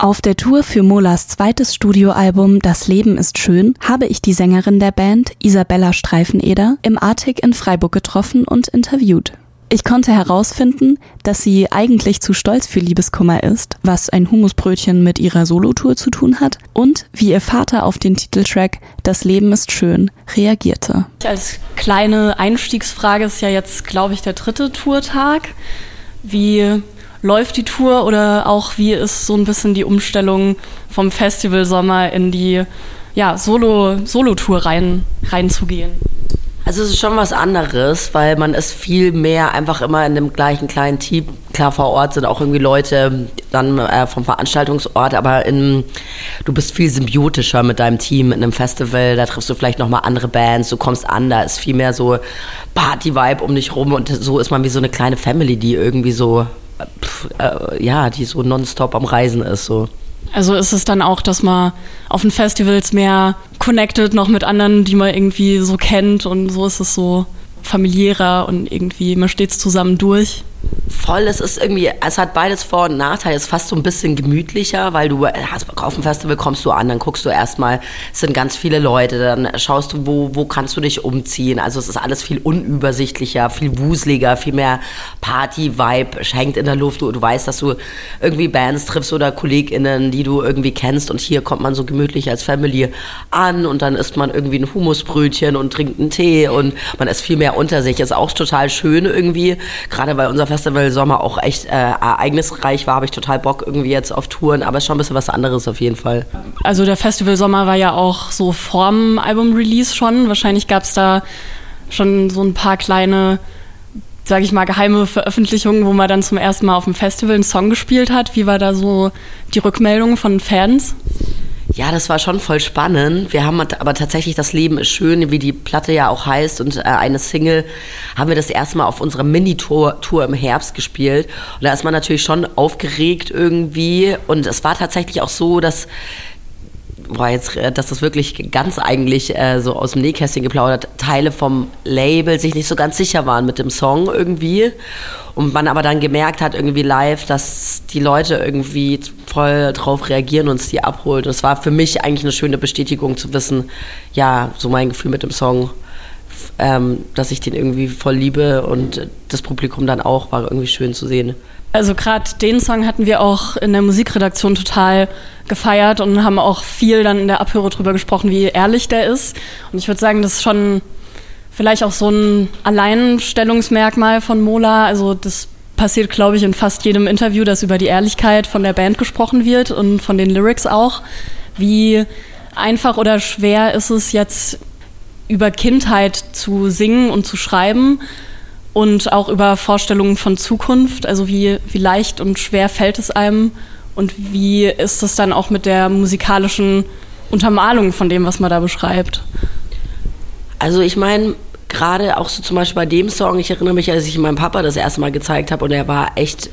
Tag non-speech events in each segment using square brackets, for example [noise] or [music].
Auf der Tour für Molas zweites Studioalbum Das Leben ist schön habe ich die Sängerin der Band, Isabella Streifeneder, im Artig in Freiburg getroffen und interviewt. Ich konnte herausfinden, dass sie eigentlich zu stolz für Liebeskummer ist, was ein Humusbrötchen mit ihrer Solotour zu tun hat und wie ihr Vater auf den Titeltrack Das Leben ist schön reagierte. Als kleine Einstiegsfrage ist ja jetzt, glaube ich, der dritte Tourtag. Wie läuft die Tour oder auch wie ist so ein bisschen die Umstellung vom Festival Sommer in die ja, Solo, Solo-Tour rein, reinzugehen? Also es ist schon was anderes, weil man ist viel mehr einfach immer in dem gleichen kleinen Team. Klar, vor Ort sind auch irgendwie Leute dann äh, vom Veranstaltungsort, aber in, du bist viel symbiotischer mit deinem Team in einem Festival. Da triffst du vielleicht nochmal andere Bands, du kommst an, da ist viel mehr so Party-Vibe um dich rum und so ist man wie so eine kleine Family, die irgendwie so äh, ja, die so nonstop am Reisen ist. So. Also ist es dann auch, dass man auf den Festivals mehr connected noch mit anderen, die man irgendwie so kennt und so ist es so familiärer und irgendwie man steht zusammen durch voll. Es ist irgendwie, es hat beides Vor- und Nachteile. Es ist fast so ein bisschen gemütlicher, weil du hast, auf dem Festival kommst du an, dann guckst du erstmal, es sind ganz viele Leute, dann schaust du, wo, wo kannst du dich umziehen. Also es ist alles viel unübersichtlicher, viel wuseliger, viel mehr Party-Vibe hängt in der Luft. Du, du weißt, dass du irgendwie Bands triffst oder KollegInnen, die du irgendwie kennst und hier kommt man so gemütlich als Family an und dann isst man irgendwie ein Humusbrötchen und trinkt einen Tee und man ist viel mehr unter sich. Ist auch total schön irgendwie, gerade weil unser Festival Sommer auch echt äh, ereignisreich war, habe ich total Bock irgendwie jetzt auf Touren, aber es ist schon ein bisschen was anderes auf jeden Fall. Also der Festival Sommer war ja auch so vorm Album-Release schon. Wahrscheinlich gab es da schon so ein paar kleine sage ich mal, geheime Veröffentlichungen, wo man dann zum ersten Mal auf dem Festival einen Song gespielt hat. Wie war da so die Rückmeldung von Fans? Ja, das war schon voll spannend. Wir haben aber tatsächlich das Leben ist schön, wie die Platte ja auch heißt und äh, eine Single haben wir das erste Mal auf unserer Mini-Tour Tour im Herbst gespielt. Und da ist man natürlich schon aufgeregt irgendwie und es war tatsächlich auch so, dass war jetzt, äh, dass das wirklich ganz eigentlich äh, so aus dem Nähkästchen geplaudert, Teile vom Label sich nicht so ganz sicher waren mit dem Song irgendwie. Und man aber dann gemerkt hat, irgendwie live, dass die Leute irgendwie voll drauf reagieren und es die abholt. Und es war für mich eigentlich eine schöne Bestätigung zu wissen, ja, so mein Gefühl mit dem Song, ähm, dass ich den irgendwie voll liebe und das Publikum dann auch, war irgendwie schön zu sehen. Also gerade den Song hatten wir auch in der Musikredaktion total gefeiert und haben auch viel dann in der Abhöre drüber gesprochen, wie ehrlich der ist. Und ich würde sagen, das ist schon vielleicht auch so ein Alleinstellungsmerkmal von Mola. Also das passiert, glaube ich, in fast jedem Interview, dass über die Ehrlichkeit von der Band gesprochen wird und von den Lyrics auch. Wie einfach oder schwer ist es jetzt über Kindheit zu singen und zu schreiben und auch über Vorstellungen von Zukunft. Also wie, wie leicht und schwer fällt es einem und wie ist es dann auch mit der musikalischen Untermalung von dem, was man da beschreibt? Also ich meine, gerade auch so zum Beispiel bei dem Song, ich erinnere mich, als ich meinem Papa das erste Mal gezeigt habe und er war echt,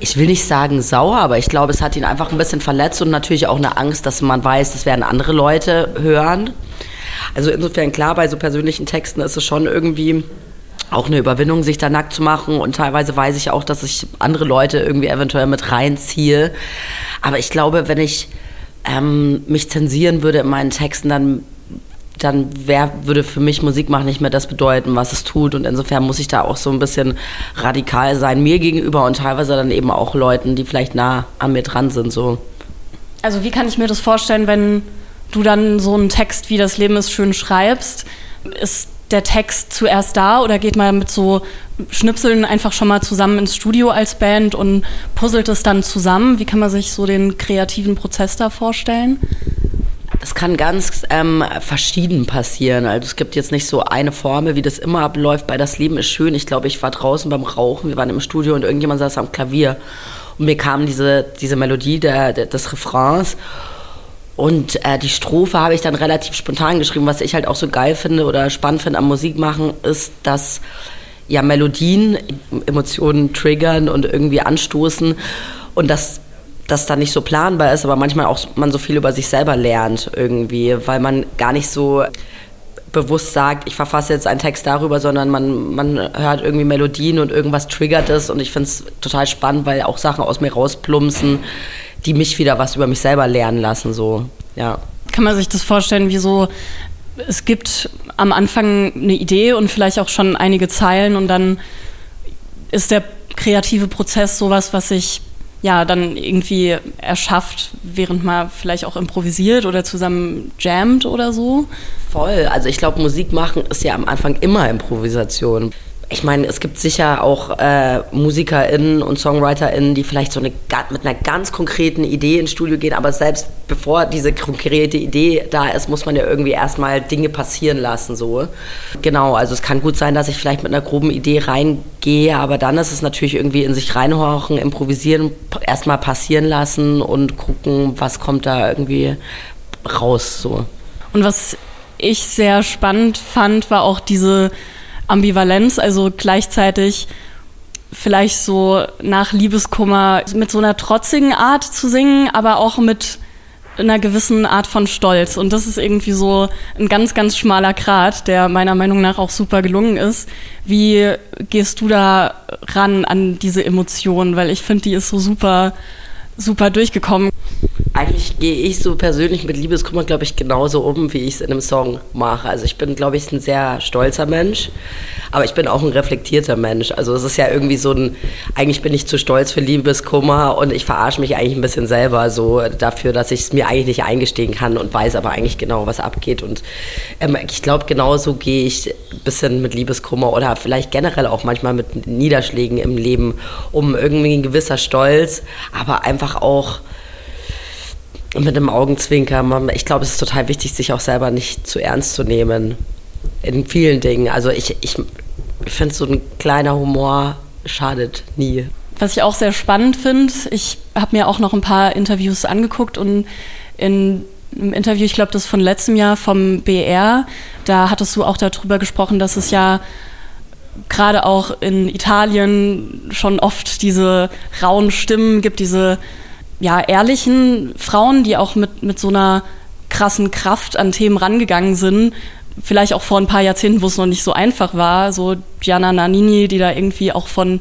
ich will nicht sagen sauer, aber ich glaube, es hat ihn einfach ein bisschen verletzt und natürlich auch eine Angst, dass man weiß, das werden andere Leute hören. Also insofern klar, bei so persönlichen Texten ist es schon irgendwie auch eine Überwindung, sich da nackt zu machen. Und teilweise weiß ich auch, dass ich andere Leute irgendwie eventuell mit reinziehe. Aber ich glaube, wenn ich ähm, mich zensieren würde in meinen Texten, dann dann wär, würde für mich Musik machen nicht mehr das bedeuten, was es tut. Und insofern muss ich da auch so ein bisschen radikal sein, mir gegenüber und teilweise dann eben auch Leuten, die vielleicht nah an mir dran sind. So. Also wie kann ich mir das vorstellen, wenn du dann so einen Text wie Das Leben ist schön schreibst? Ist der Text zuerst da oder geht man mit so Schnipseln einfach schon mal zusammen ins Studio als Band und puzzelt es dann zusammen? Wie kann man sich so den kreativen Prozess da vorstellen? Das kann ganz ähm, verschieden passieren. Also es gibt jetzt nicht so eine Formel, wie das immer abläuft. Bei Das Leben ist schön. Ich glaube, ich war draußen beim Rauchen, wir waren im Studio und irgendjemand saß am Klavier. Und mir kam diese, diese Melodie der, der des Refrains. Und äh, die Strophe habe ich dann relativ spontan geschrieben. Was ich halt auch so geil finde oder spannend finde am Musikmachen, ist, dass ja Melodien Emotionen triggern und irgendwie anstoßen. Und dass das dann nicht so planbar ist, aber manchmal auch man so viel über sich selber lernt irgendwie, weil man gar nicht so bewusst sagt, ich verfasse jetzt einen Text darüber, sondern man, man hört irgendwie Melodien und irgendwas triggert es und ich finde es total spannend, weil auch Sachen aus mir rausplumpsen, die mich wieder was über mich selber lernen lassen, so, ja. Kann man sich das vorstellen, wie so, es gibt am Anfang eine Idee und vielleicht auch schon einige Zeilen und dann ist der kreative Prozess sowas, was sich ja dann irgendwie erschafft, während man vielleicht auch improvisiert oder zusammen jammt oder so? Voll. Also ich glaube, Musik machen ist ja am Anfang immer Improvisation ich meine, es gibt sicher auch äh, MusikerInnen und SongwriterInnen, die vielleicht so eine, mit einer ganz konkreten Idee ins Studio gehen, aber selbst bevor diese konkrete Idee da ist, muss man ja irgendwie erstmal Dinge passieren lassen. So. Genau, also es kann gut sein, dass ich vielleicht mit einer groben Idee reingehe, aber dann ist es natürlich irgendwie in sich reinhorchen, improvisieren, erstmal passieren lassen und gucken, was kommt da irgendwie raus. So. Und was ich sehr spannend fand, war auch diese Ambivalenz, also gleichzeitig vielleicht so nach Liebeskummer mit so einer trotzigen Art zu singen, aber auch mit einer gewissen Art von Stolz. Und das ist irgendwie so ein ganz, ganz schmaler Grat, der meiner Meinung nach auch super gelungen ist. Wie gehst du da ran an diese Emotionen? Weil ich finde, die ist so super, super durchgekommen. Eigentlich gehe ich so persönlich mit Liebeskummer, glaube ich, genauso um, wie ich es in einem Song mache. Also ich bin, glaube ich, ein sehr stolzer Mensch, aber ich bin auch ein reflektierter Mensch. Also es ist ja irgendwie so ein, eigentlich bin ich zu stolz für Liebeskummer und ich verarsche mich eigentlich ein bisschen selber so dafür, dass ich es mir eigentlich nicht eingestehen kann und weiß aber eigentlich genau, was abgeht. Und ähm, ich glaube, genauso gehe ich ein bisschen mit Liebeskummer oder vielleicht generell auch manchmal mit Niederschlägen im Leben um. Irgendwie ein gewisser Stolz, aber einfach auch mit einem Augenzwinker. Ich glaube, es ist total wichtig, sich auch selber nicht zu ernst zu nehmen. In vielen Dingen. Also ich, ich finde, so ein kleiner Humor schadet nie. Was ich auch sehr spannend finde, ich habe mir auch noch ein paar Interviews angeguckt und in einem Interview, ich glaube, das von letztem Jahr vom BR, da hattest du auch darüber gesprochen, dass es ja gerade auch in Italien schon oft diese rauen Stimmen gibt, diese ja, ehrlichen Frauen, die auch mit, mit so einer krassen Kraft an Themen rangegangen sind. Vielleicht auch vor ein paar Jahrzehnten, wo es noch nicht so einfach war. So Gianna Nannini, die da irgendwie auch von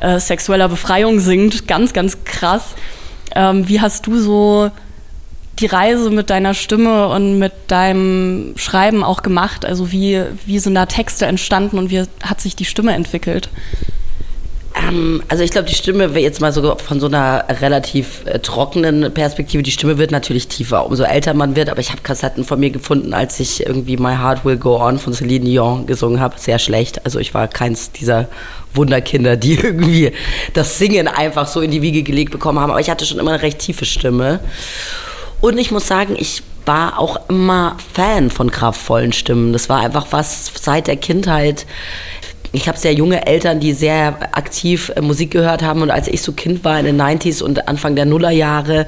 äh, sexueller Befreiung singt. Ganz, ganz krass. Ähm, wie hast du so die Reise mit deiner Stimme und mit deinem Schreiben auch gemacht? Also wie, wie sind da Texte entstanden und wie hat sich die Stimme entwickelt? Ähm, also ich glaube, die Stimme, jetzt mal so von so einer relativ äh, trockenen Perspektive, die Stimme wird natürlich tiefer, umso älter man wird. Aber ich habe Kassetten von mir gefunden, als ich irgendwie My Heart Will Go On von Celine Dion gesungen habe. Sehr schlecht. Also ich war keins dieser Wunderkinder, die [laughs] irgendwie das Singen einfach so in die Wiege gelegt bekommen haben. Aber ich hatte schon immer eine recht tiefe Stimme. Und ich muss sagen, ich war auch immer Fan von kraftvollen Stimmen. Das war einfach was seit der Kindheit ich habe sehr junge Eltern, die sehr aktiv äh, Musik gehört haben. Und als ich so Kind war in den 90s und Anfang der Nullerjahre,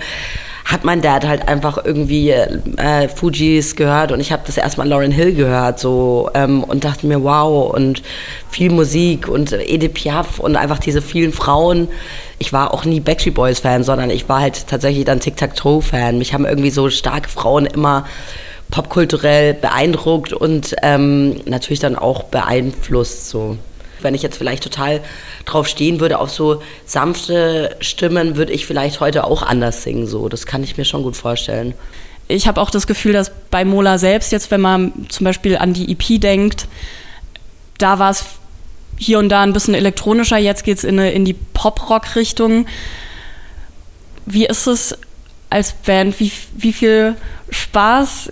hat mein Dad halt einfach irgendwie äh, Fujis gehört und ich habe das erstmal Lauren Hill gehört so ähm, und dachte mir wow und viel Musik und Edith Piaf und einfach diese vielen Frauen. Ich war auch nie Backstreet Boys Fan, sondern ich war halt tatsächlich dann Tic Tac Toe Fan. Mich haben irgendwie so starke Frauen immer popkulturell beeindruckt und ähm, natürlich dann auch beeinflusst. So. Wenn ich jetzt vielleicht total drauf stehen würde, auf so sanfte Stimmen, würde ich vielleicht heute auch anders singen. So. Das kann ich mir schon gut vorstellen. Ich habe auch das Gefühl, dass bei Mola selbst, jetzt wenn man zum Beispiel an die EP denkt, da war es hier und da ein bisschen elektronischer, jetzt geht es in, in die Pop-Rock-Richtung. Wie ist es als Band? Wie, wie viel Spaß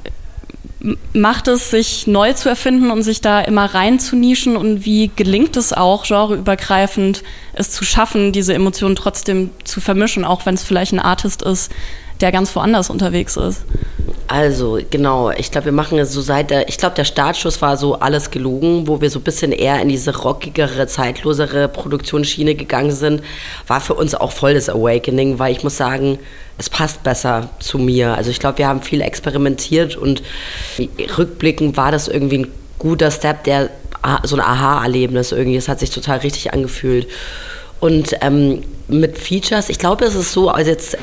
macht es, sich neu zu erfinden und sich da immer rein zu nischen und wie gelingt es auch, genreübergreifend es zu schaffen, diese Emotionen trotzdem zu vermischen, auch wenn es vielleicht ein Artist ist, der ganz woanders unterwegs ist? Also, genau. Ich glaube, wir machen es so seit der, ich glaube, der Startschuss war so alles gelogen, wo wir so ein bisschen eher in diese rockigere, zeitlosere Produktionsschiene gegangen sind, war für uns auch voll das Awakening, weil ich muss sagen, es passt besser zu mir. Also ich glaube, wir haben viel experimentiert und rückblickend war das irgendwie ein guter Step, der so ein Aha-Erlebnis irgendwie, es hat sich total richtig angefühlt. Und ähm, mit Features, ich glaube, es ist so, also jetzt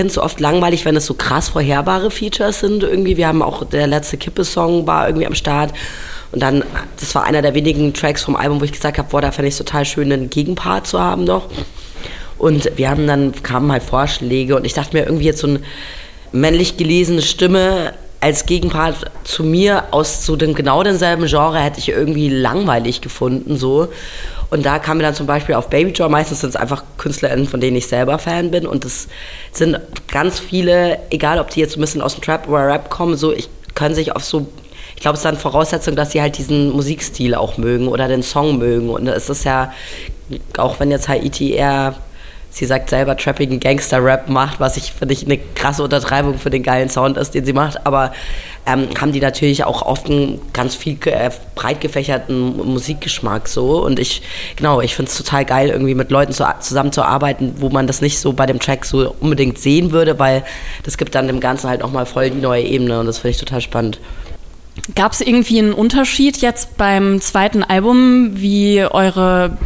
finde es oft langweilig, wenn es so krass vorherbare Features sind. Irgendwie, wir haben auch der letzte Kippe-Song war irgendwie am Start. Und dann, das war einer der wenigen Tracks vom Album, wo ich gesagt habe, boah, da fände ich es total schön, einen Gegenpart zu haben noch. Und wir haben dann, kamen halt Vorschläge und ich dachte mir irgendwie jetzt so eine männlich gelesene Stimme als Gegenpart zu mir aus so dem genau denselben Genre hätte ich irgendwie langweilig gefunden so und da kam mir dann zum Beispiel auf Baby Joy, meistens sind es einfach KünstlerInnen, von denen ich selber Fan bin und es sind ganz viele, egal ob die jetzt ein bisschen aus dem Trap oder Rap kommen, so ich können sich auf so ich glaube, es ist dann Voraussetzung, dass sie halt diesen Musikstil auch mögen oder den Song mögen. Und es ist ja, auch wenn jetzt Haiti eher sie sagt selber, trappigen Gangster-Rap macht, was ich, finde ich, eine krasse Untertreibung für den geilen Sound ist, den sie macht. Aber ähm, haben die natürlich auch oft einen ganz viel äh, breit gefächerten Musikgeschmack so. Und ich, genau, ich finde es total geil, irgendwie mit Leuten zu, zusammenzuarbeiten, wo man das nicht so bei dem Track so unbedingt sehen würde, weil das gibt dann dem Ganzen halt nochmal voll die neue Ebene und das finde ich total spannend. Gab es irgendwie einen Unterschied jetzt beim zweiten Album, wie eure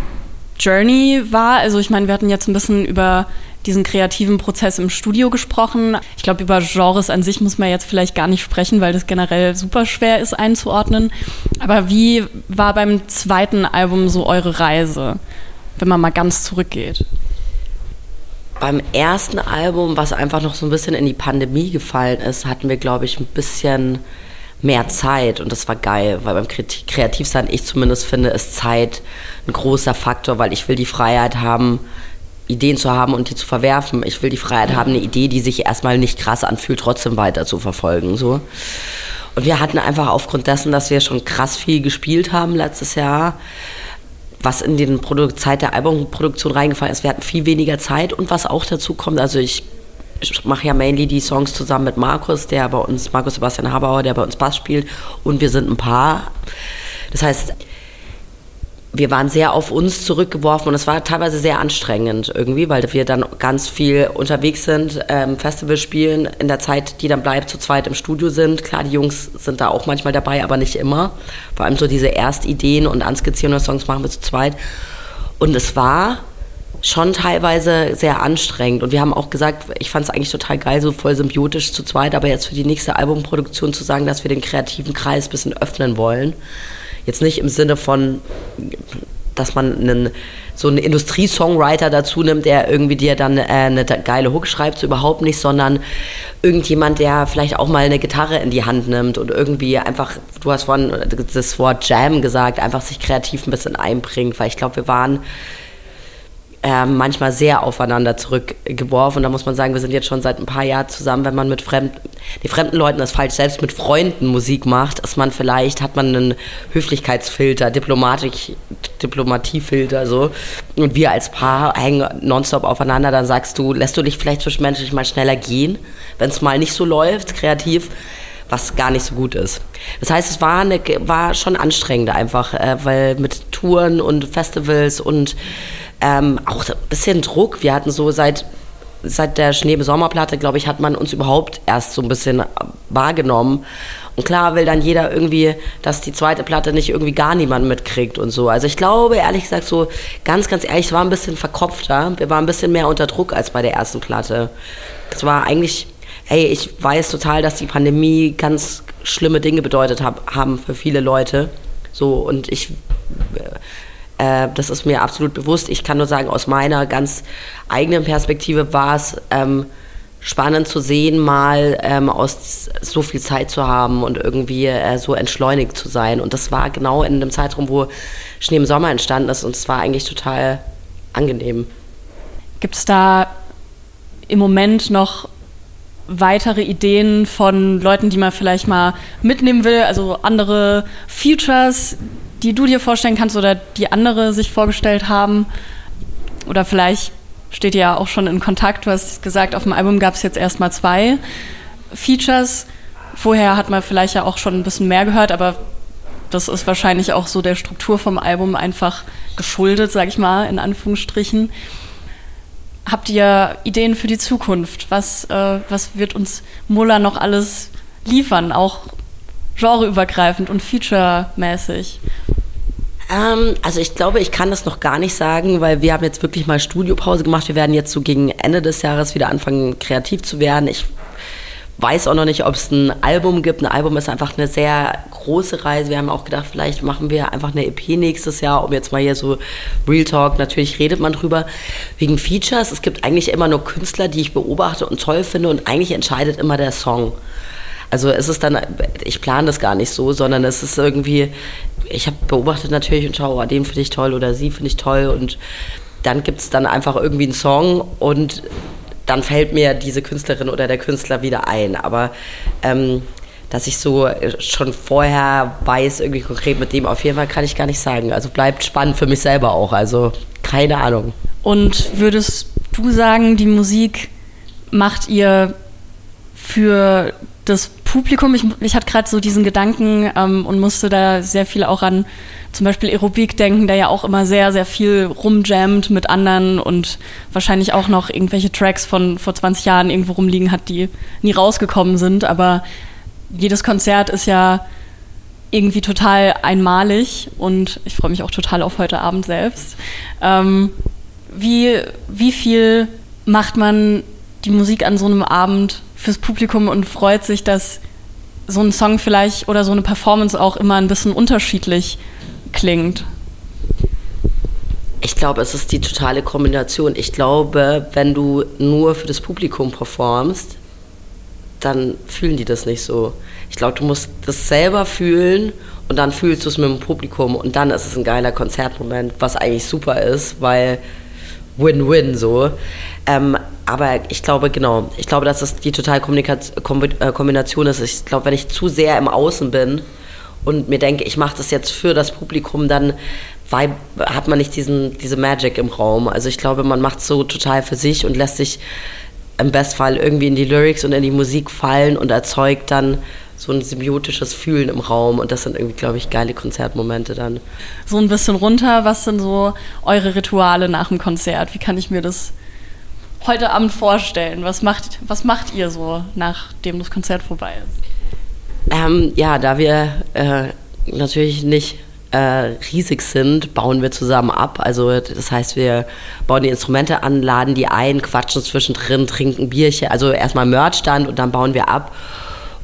Journey war. Also ich meine, wir hatten jetzt ein bisschen über diesen kreativen Prozess im Studio gesprochen. Ich glaube, über Genres an sich muss man jetzt vielleicht gar nicht sprechen, weil das generell super schwer ist einzuordnen. Aber wie war beim zweiten Album so eure Reise, wenn man mal ganz zurückgeht? Beim ersten Album, was einfach noch so ein bisschen in die Pandemie gefallen ist, hatten wir, glaube ich, ein bisschen mehr Zeit und das war geil, weil beim Kreativsein, ich zumindest finde, ist Zeit ein großer Faktor, weil ich will die Freiheit haben, Ideen zu haben und die zu verwerfen. Ich will die Freiheit haben, eine Idee, die sich erstmal nicht krass anfühlt, trotzdem weiter zu verfolgen. So. Und wir hatten einfach aufgrund dessen, dass wir schon krass viel gespielt haben letztes Jahr, was in Produ Zeit der Albumproduktion reingefallen ist. Wir hatten viel weniger Zeit und was auch dazu kommt, also ich ich mache ja mainly die Songs zusammen mit Markus, der bei uns, Markus Sebastian Habauer, der bei uns Bass spielt und wir sind ein Paar. Das heißt, wir waren sehr auf uns zurückgeworfen und es war teilweise sehr anstrengend irgendwie, weil wir dann ganz viel unterwegs sind, ähm, Festival spielen, in der Zeit, die dann bleibt, zu zweit im Studio sind. Klar, die Jungs sind da auch manchmal dabei, aber nicht immer. Vor allem so diese Erstideen und anskizzierende Songs machen wir zu zweit. Und es war schon teilweise sehr anstrengend. Und wir haben auch gesagt, ich fand es eigentlich total geil, so voll symbiotisch zu zweit, aber jetzt für die nächste Albumproduktion zu sagen, dass wir den kreativen Kreis ein bisschen öffnen wollen. Jetzt nicht im Sinne von, dass man einen, so einen Industriesongwriter dazu nimmt, der irgendwie dir dann äh, eine geile Hook schreibt, so überhaupt nicht, sondern irgendjemand, der vielleicht auch mal eine Gitarre in die Hand nimmt und irgendwie einfach, du hast vorhin das Wort Jam gesagt, einfach sich kreativ ein bisschen einbringt, weil ich glaube, wir waren äh, manchmal sehr aufeinander zurückgeworfen. Da muss man sagen, wir sind jetzt schon seit ein paar Jahren zusammen, wenn man mit fremden, die fremden Leuten das falsch, selbst mit Freunden Musik macht, ist man vielleicht, hat man einen Höflichkeitsfilter, Diplomatik, Diplomatiefilter so. Und wir als Paar hängen nonstop aufeinander, dann sagst du, lässt du dich vielleicht zwischenmenschlich mal schneller gehen, wenn es mal nicht so läuft, kreativ was gar nicht so gut ist. Das heißt, es war, eine, war schon anstrengend einfach, äh, weil mit Touren und Festivals und ähm, auch ein bisschen Druck. Wir hatten so seit, seit der Schneebe-Sommerplatte, glaube ich, hat man uns überhaupt erst so ein bisschen wahrgenommen. Und klar will dann jeder irgendwie, dass die zweite Platte nicht irgendwie gar niemand mitkriegt und so. Also ich glaube, ehrlich gesagt, so ganz, ganz ehrlich, es war ein bisschen verkopfter. Wir waren ein bisschen mehr unter Druck als bei der ersten Platte. Es war eigentlich, hey, ich weiß total, dass die Pandemie ganz schlimme Dinge bedeutet hab, haben für viele Leute. So, und ich äh, das ist mir absolut bewusst. Ich kann nur sagen, aus meiner ganz eigenen Perspektive war es ähm, spannend zu sehen, mal ähm, aus so viel Zeit zu haben und irgendwie äh, so entschleunigt zu sein. Und das war genau in dem Zeitraum, wo Schnee im Sommer entstanden ist und es war eigentlich total angenehm. Gibt es da im Moment noch weitere Ideen von Leuten, die man vielleicht mal mitnehmen will, also andere Futures, die du dir vorstellen kannst oder die andere sich vorgestellt haben? Oder vielleicht steht ihr ja auch schon in Kontakt. Du hast gesagt, auf dem Album gab es jetzt erstmal zwei Features. Vorher hat man vielleicht ja auch schon ein bisschen mehr gehört, aber das ist wahrscheinlich auch so der Struktur vom Album einfach geschuldet, sag ich mal, in Anführungsstrichen. Habt ihr Ideen für die Zukunft? Was, äh, was wird uns Muller noch alles liefern, auch genreübergreifend und featuremäßig? Ähm, also ich glaube, ich kann das noch gar nicht sagen, weil wir haben jetzt wirklich mal Studiopause gemacht. Wir werden jetzt so gegen Ende des Jahres wieder anfangen, kreativ zu werden. Ich weiß auch noch nicht, ob es ein Album gibt. Ein Album ist einfach eine sehr große Reise. Wir haben auch gedacht, vielleicht machen wir einfach eine EP nächstes Jahr, um jetzt mal hier so Real Talk, natürlich redet man drüber, wegen Features. Es gibt eigentlich immer nur Künstler, die ich beobachte und toll finde und eigentlich entscheidet immer der Song. Also es ist dann, ich plane das gar nicht so, sondern es ist irgendwie, ich habe beobachtet natürlich und schaue, oh, den finde ich toll oder sie finde ich toll und dann gibt es dann einfach irgendwie einen Song und dann fällt mir diese Künstlerin oder der Künstler wieder ein. Aber ähm, dass ich so schon vorher weiß, irgendwie konkret mit dem auf jeden Fall kann ich gar nicht sagen. Also bleibt spannend für mich selber auch. Also keine Ahnung. Und würdest du sagen, die Musik macht ihr für das Publikum? Ich, ich hatte gerade so diesen Gedanken ähm, und musste da sehr viel auch an zum Beispiel Aerobik denken, der ja auch immer sehr, sehr viel rumjammt mit anderen und wahrscheinlich auch noch irgendwelche Tracks von vor 20 Jahren irgendwo rumliegen hat, die nie rausgekommen sind. Aber jedes Konzert ist ja irgendwie total einmalig und ich freue mich auch total auf heute Abend selbst. Ähm, wie, wie viel macht man die Musik an so einem Abend fürs Publikum und freut sich, dass so ein Song vielleicht oder so eine Performance auch immer ein bisschen unterschiedlich klingt? Ich glaube, es ist die totale Kombination. Ich glaube, wenn du nur für das Publikum performst, dann fühlen die das nicht so. Ich glaube, du musst das selber fühlen und dann fühlst du es mit dem Publikum und dann ist es ein geiler Konzertmoment, was eigentlich super ist, weil Win-Win so. Ähm, aber ich glaube, genau, ich glaube, dass das die totale äh, Kombination ist. Ich glaube, wenn ich zu sehr im Außen bin, und mir denke, ich mache das jetzt für das Publikum, dann hat man nicht diesen, diese Magic im Raum. Also ich glaube, man macht es so total für sich und lässt sich im Bestfall irgendwie in die Lyrics und in die Musik fallen und erzeugt dann so ein symbiotisches Fühlen im Raum und das sind irgendwie, glaube ich, geile Konzertmomente dann. So ein bisschen runter, was sind so eure Rituale nach dem Konzert? Wie kann ich mir das heute Abend vorstellen? Was macht, was macht ihr so, nachdem das Konzert vorbei ist? Ähm, ja, da wir äh, natürlich nicht äh, riesig sind, bauen wir zusammen ab. Also das heißt, wir bauen die Instrumente an, laden die ein, quatschen zwischendrin, trinken Bierchen, also erstmal Merchstand und dann bauen wir ab.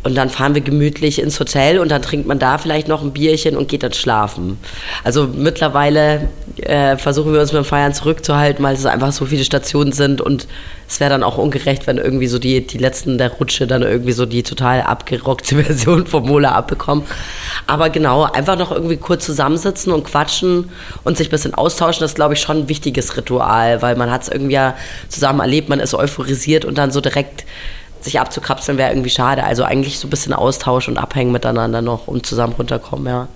Und dann fahren wir gemütlich ins Hotel und dann trinkt man da vielleicht noch ein Bierchen und geht dann schlafen. Also mittlerweile äh, versuchen wir uns beim Feiern zurückzuhalten, weil es einfach so viele Stationen sind und es wäre dann auch ungerecht, wenn irgendwie so die, die letzten der Rutsche dann irgendwie so die total abgerockte [laughs] Version vom Mola abbekommen. Aber genau, einfach noch irgendwie kurz zusammensitzen und quatschen und sich ein bisschen austauschen, das ist, glaube ich, schon ein wichtiges Ritual, weil man hat es irgendwie ja zusammen erlebt, man ist euphorisiert und dann so direkt sich abzukapseln wäre irgendwie schade. Also eigentlich so ein bisschen Austausch und Abhängen miteinander noch und zusammen runterkommen, ja.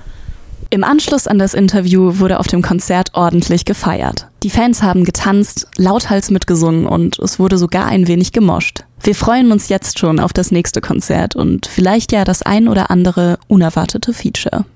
Im Anschluss an das Interview wurde auf dem Konzert ordentlich gefeiert. Die Fans haben getanzt, lauthals mitgesungen und es wurde sogar ein wenig gemoscht. Wir freuen uns jetzt schon auf das nächste Konzert und vielleicht ja das ein oder andere unerwartete Feature.